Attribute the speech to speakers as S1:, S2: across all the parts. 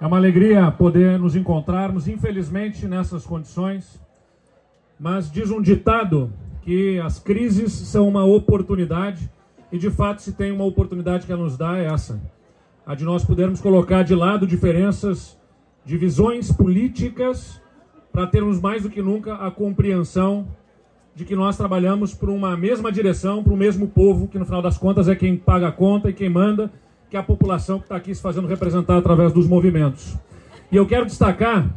S1: É uma alegria poder nos encontrarmos, infelizmente, nessas condições. Mas diz um ditado que as crises são uma oportunidade, e de fato, se tem uma oportunidade que ela nos dá, é essa: a de nós podermos colocar de lado diferenças, divisões políticas, para termos mais do que nunca a compreensão de que nós trabalhamos por uma mesma direção, para o mesmo povo, que no final das contas é quem paga a conta e quem manda que é a população que está aqui se fazendo representar através dos movimentos. E eu quero destacar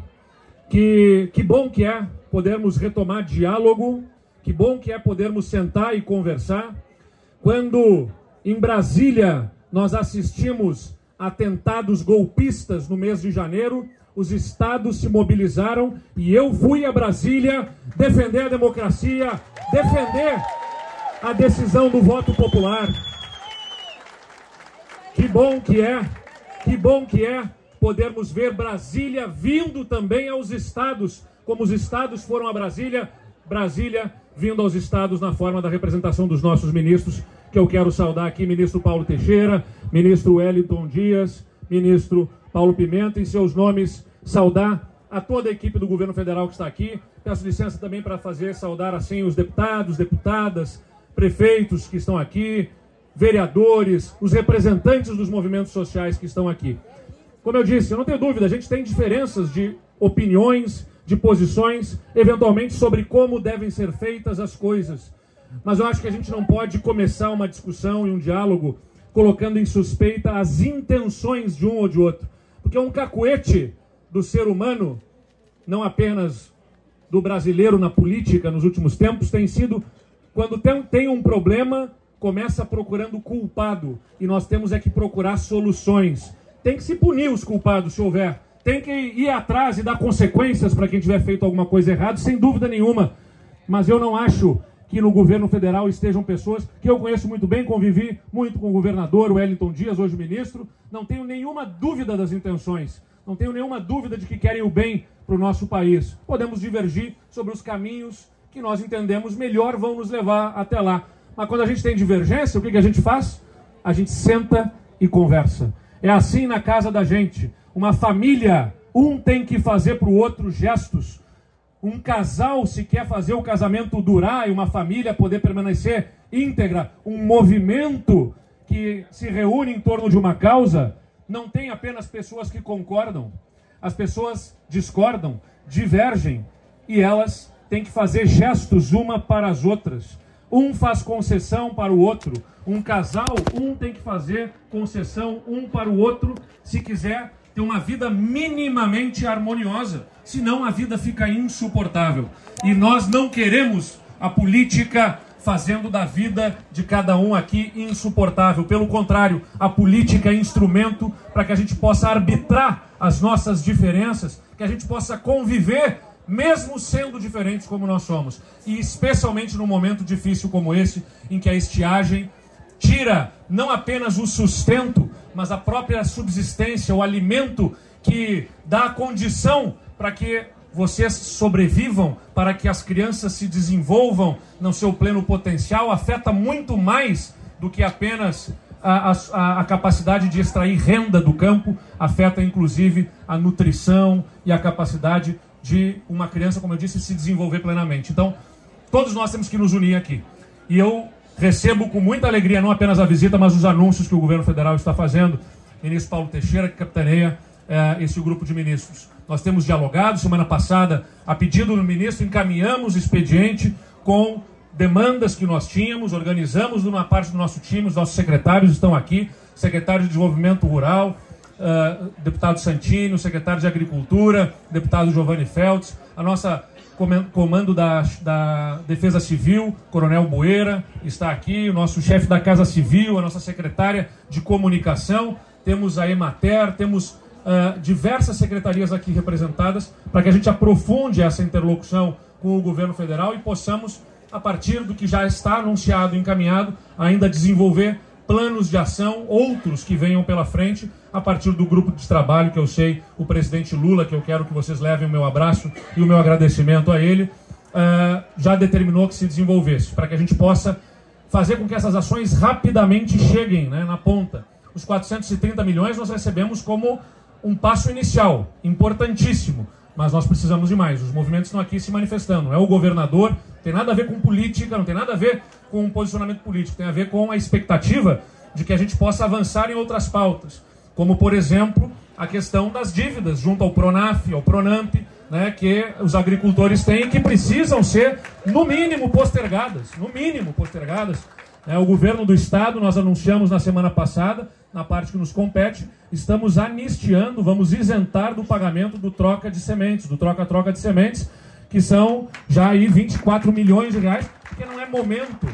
S1: que que bom que é podermos retomar diálogo, que bom que é podermos sentar e conversar. Quando em Brasília nós assistimos atentados golpistas no mês de janeiro, os estados se mobilizaram e eu fui a Brasília defender a democracia, defender a decisão do voto popular. Que bom que é, que bom que é podermos ver Brasília vindo também aos estados, como os estados foram a Brasília, Brasília vindo aos estados na forma da representação dos nossos ministros, que eu quero saudar aqui, ministro Paulo Teixeira, ministro Wellington Dias, ministro Paulo Pimenta, em seus nomes, saudar a toda a equipe do governo federal que está aqui. Peço licença também para fazer saudar assim os deputados, deputadas, prefeitos que estão aqui, vereadores, os representantes dos movimentos sociais que estão aqui. Como eu disse, eu não tenho dúvida, a gente tem diferenças de opiniões, de posições, eventualmente sobre como devem ser feitas as coisas. Mas eu acho que a gente não pode começar uma discussão e um diálogo colocando em suspeita as intenções de um ou de outro. Porque um cacuete do ser humano, não apenas do brasileiro na política nos últimos tempos, tem sido quando tem, tem um problema, começa procurando culpado e nós temos é que procurar soluções. Tem que se punir os culpados se houver. Tem que ir atrás e dar consequências para quem tiver feito alguma coisa errada, sem dúvida nenhuma. Mas eu não acho que no governo federal estejam pessoas que eu conheço muito bem, convivi muito com o governador Wellington Dias, hoje ministro. Não tenho nenhuma dúvida das intenções. Não tenho nenhuma dúvida de que querem o bem para o nosso país. Podemos divergir sobre os caminhos que nós entendemos melhor vão nos levar até lá. Mas quando a gente tem divergência, o que, que a gente faz? A gente senta e conversa. É assim na casa da gente. Uma família, um tem que fazer para o outro gestos. Um casal, se quer fazer o casamento durar e uma família poder permanecer íntegra, um movimento que se reúne em torno de uma causa, não tem apenas pessoas que concordam. As pessoas discordam, divergem e elas têm que fazer gestos uma para as outras. Um faz concessão para o outro. Um casal, um tem que fazer concessão um para o outro se quiser ter uma vida minimamente harmoniosa. Senão a vida fica insuportável. E nós não queremos a política fazendo da vida de cada um aqui insuportável. Pelo contrário, a política é instrumento para que a gente possa arbitrar as nossas diferenças, que a gente possa conviver mesmo sendo diferentes como nós somos. E especialmente num momento difícil como esse, em que a estiagem tira não apenas o sustento, mas a própria subsistência, o alimento que dá a condição para que vocês sobrevivam, para que as crianças se desenvolvam no seu pleno potencial, afeta muito mais do que apenas a, a, a, capacidade de extrair renda do campo, afeta inclusive a nutrição e a capacidade de uma criança, como eu disse, se desenvolver plenamente. Então, todos nós temos que nos unir aqui. E eu recebo com muita alegria não apenas a visita, mas os anúncios que o governo federal está fazendo. Ministro Paulo Teixeira, que capitaneia eh, esse grupo de ministros. Nós temos dialogado, semana passada, a pedido do ministro, encaminhamos expediente com demandas que nós tínhamos, organizamos numa parte do nosso time, os nossos secretários estão aqui, secretário de Desenvolvimento Rural, uh, deputado Santini, o secretário de Agricultura, deputado Giovanni Feltz, a nossa comando da, da Defesa Civil, Coronel Boeira, está aqui, o nosso chefe da Casa Civil, a nossa secretária de Comunicação, temos a Emater, temos uh, diversas secretarias aqui representadas, para que a gente aprofunde essa interlocução com o governo federal e possamos, a partir do que já está anunciado e encaminhado, ainda desenvolver planos de ação, outros que venham pela frente, a partir do grupo de trabalho que eu sei, o presidente Lula, que eu quero que vocês levem o meu abraço e o meu agradecimento a ele, uh, já determinou que se desenvolvesse, para que a gente possa fazer com que essas ações rapidamente cheguem né, na ponta. Os 430 milhões nós recebemos como um passo inicial, importantíssimo, mas nós precisamos de mais. Os movimentos estão aqui se manifestando. É o governador, tem nada a ver com política, não tem nada a ver com posicionamento político, tem a ver com a expectativa de que a gente possa avançar em outras pautas, como por exemplo a questão das dívidas junto ao Pronaf, ao Pronamp, né, que os agricultores têm que precisam ser no mínimo postergadas, no mínimo postergadas. É, o governo do estado, nós anunciamos na semana passada, na parte que nos compete, estamos anistiando, vamos isentar do pagamento do troca de sementes, do troca-troca de sementes, que são já aí 24 milhões de reais, porque não é momento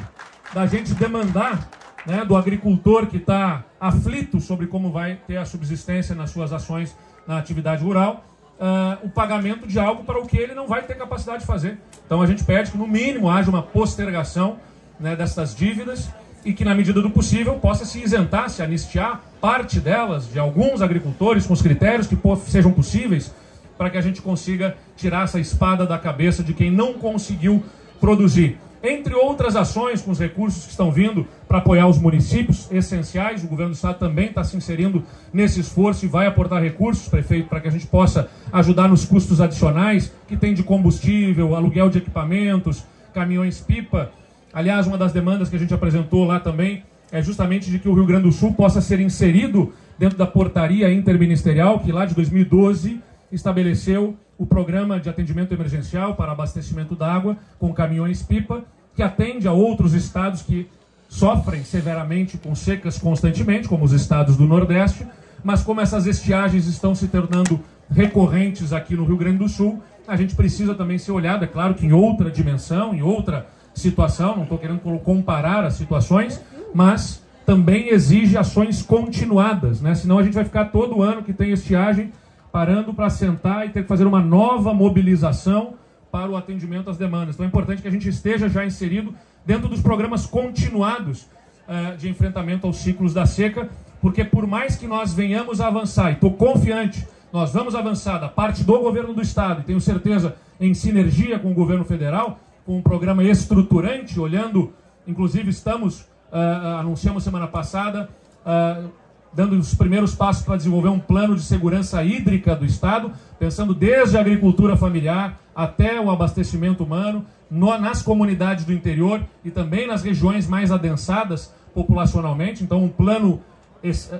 S1: da gente demandar né, do agricultor que está aflito sobre como vai ter a subsistência nas suas ações na atividade rural, uh, o pagamento de algo para o que ele não vai ter capacidade de fazer. Então a gente pede que, no mínimo, haja uma postergação né, dessas dívidas e que, na medida do possível, possa se isentar, se anistiar parte delas, de alguns agricultores, com os critérios que sejam possíveis, para que a gente consiga tirar essa espada da cabeça de quem não conseguiu produzir. Entre outras ações com os recursos que estão vindo para apoiar os municípios essenciais, o governo do estado também está se inserindo nesse esforço e vai aportar recursos, prefeito, para que a gente possa ajudar nos custos adicionais que tem de combustível, aluguel de equipamentos, caminhões-pipa. Aliás, uma das demandas que a gente apresentou lá também é justamente de que o Rio Grande do Sul possa ser inserido dentro da portaria interministerial que lá de 2012 estabeleceu o programa de atendimento emergencial para abastecimento d'água com caminhões-pipa, que atende a outros estados que sofrem severamente com secas constantemente, como os estados do Nordeste, mas como essas estiagens estão se tornando recorrentes aqui no Rio Grande do Sul, a gente precisa também ser olhado, é claro que em outra dimensão, em outra situação, não estou querendo comparar as situações, mas também exige ações continuadas, né? senão a gente vai ficar todo ano que tem estiagem parando para sentar e ter que fazer uma nova mobilização para o atendimento às demandas. Então é importante que a gente esteja já inserido dentro dos programas continuados uh, de enfrentamento aos ciclos da seca, porque por mais que nós venhamos a avançar, e estou confiante, nós vamos avançar da parte do governo do Estado, e tenho certeza em sinergia com o governo federal, com um programa estruturante, olhando, inclusive estamos, uh, anunciamos semana passada, uh, dando os primeiros passos para desenvolver um plano de segurança hídrica do Estado, pensando desde a agricultura familiar até o abastecimento humano, no, nas comunidades do interior e também nas regiões mais adensadas populacionalmente. Então, um plano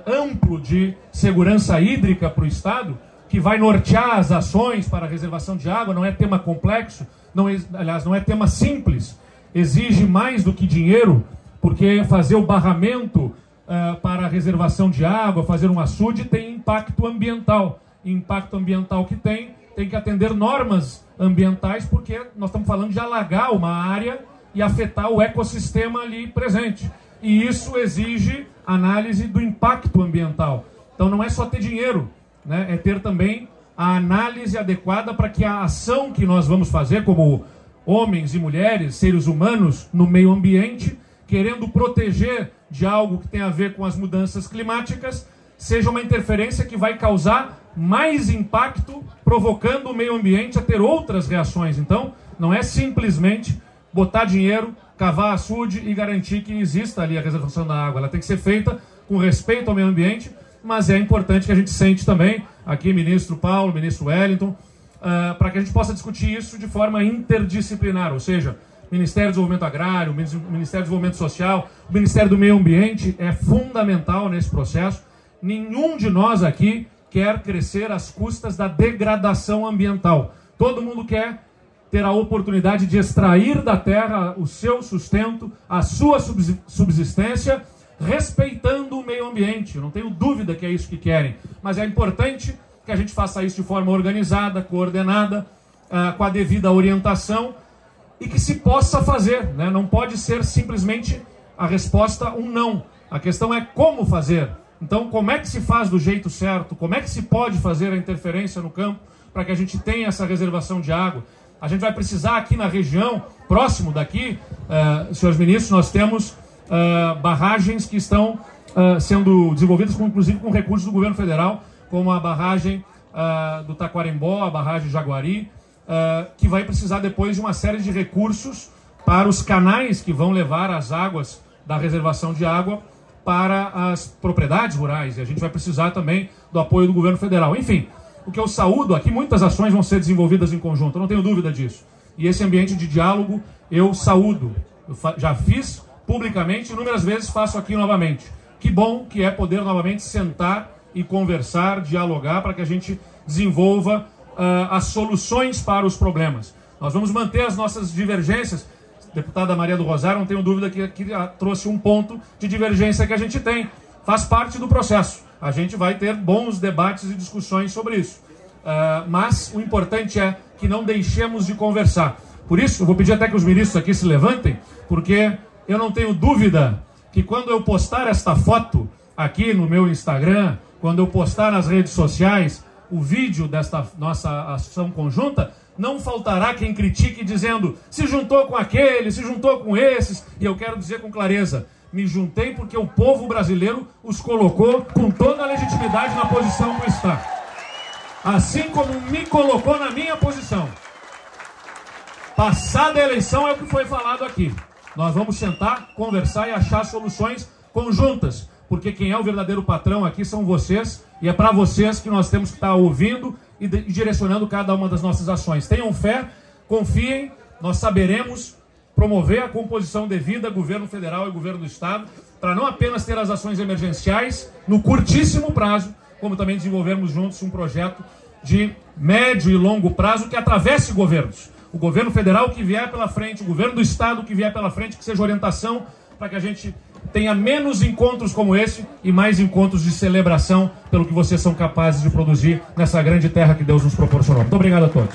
S1: amplo de segurança hídrica para o Estado, que vai nortear as ações para a reservação de água, não é tema complexo, não, aliás, não é tema simples, exige mais do que dinheiro, porque fazer o barramento uh, para a reservação de água, fazer um açude, tem impacto ambiental. E impacto ambiental que tem, tem que atender normas ambientais, porque nós estamos falando de alagar uma área e afetar o ecossistema ali presente. E isso exige análise do impacto ambiental. Então não é só ter dinheiro, né? é ter também a análise adequada para que a ação que nós vamos fazer como homens e mulheres, seres humanos no meio ambiente, querendo proteger de algo que tem a ver com as mudanças climáticas, seja uma interferência que vai causar mais impacto, provocando o meio ambiente a ter outras reações. Então, não é simplesmente botar dinheiro, cavar açude e garantir que exista ali a reservação da água. Ela tem que ser feita com respeito ao meio ambiente, mas é importante que a gente sente também, aqui, ministro Paulo, ministro Wellington, uh, para que a gente possa discutir isso de forma interdisciplinar, ou seja, Ministério do Desenvolvimento Agrário, Ministério do Desenvolvimento Social, o Ministério do Meio Ambiente é fundamental nesse processo. Nenhum de nós aqui quer crescer às custas da degradação ambiental. Todo mundo quer ter a oportunidade de extrair da terra o seu sustento, a sua subsistência, respeitando o meio ambiente. Eu não tenho dúvida que é isso que querem. Mas é importante que a gente faça isso de forma organizada, coordenada, uh, com a devida orientação e que se possa fazer. Né? Não pode ser simplesmente a resposta um não. A questão é como fazer. Então, como é que se faz do jeito certo? Como é que se pode fazer a interferência no campo para que a gente tenha essa reservação de água? A gente vai precisar aqui na região, próximo daqui, uh, senhores ministros, nós temos uh, barragens que estão uh, sendo desenvolvidas, com, inclusive com recursos do governo federal, como a barragem do Taquarembó, a barragem Jaguari, uh, que vai precisar depois de uma série de recursos para os canais que vão levar as águas da reservação de água para as propriedades rurais e a gente vai precisar também do apoio do governo federal. Enfim, o que eu saúdo aqui, muitas ações vão ser desenvolvidas em conjunto, não tenho dúvida disso. E esse ambiente de diálogo eu saúdo. Eu já fiz publicamente, inúmeras vezes faço aqui novamente. Que bom que é poder novamente sentar e conversar, dialogar para que a gente desenvolva uh, as soluções para os problemas. Nós vamos manter as nossas divergências. Deputada Maria do Rosário, não tenho dúvida que, que trouxe um ponto de divergência que a gente tem. Faz parte do processo. A gente vai ter bons debates e discussões sobre isso. Uh, mas o importante é que não deixemos de conversar. Por isso, eu vou pedir até que os ministros aqui se levantem, porque eu não tenho dúvida que quando eu postar esta foto aqui no meu Instagram, quando eu postar nas redes sociais o vídeo desta nossa ação conjunta, não faltará quem critique dizendo se juntou com aquele, se juntou com esses. E eu quero dizer com clareza: me juntei porque o povo brasileiro os colocou com toda a legitimidade na posição que está. Assim como me colocou na minha posição. Passada a eleição é o que foi falado aqui. Nós vamos sentar, conversar e achar soluções conjuntas, porque quem é o verdadeiro patrão aqui são vocês, e é para vocês que nós temos que estar ouvindo e direcionando cada uma das nossas ações. Tenham fé, confiem, nós saberemos promover a composição devida governo federal e governo do estado, para não apenas ter as ações emergenciais no curtíssimo prazo, como também desenvolvermos juntos um projeto de médio e longo prazo que atravesse governos o governo federal que vier pela frente, o governo do estado que vier pela frente, que seja orientação para que a gente tenha menos encontros como esse e mais encontros de celebração pelo que vocês são capazes de produzir nessa grande terra que Deus nos proporcionou. Muito obrigado a todos.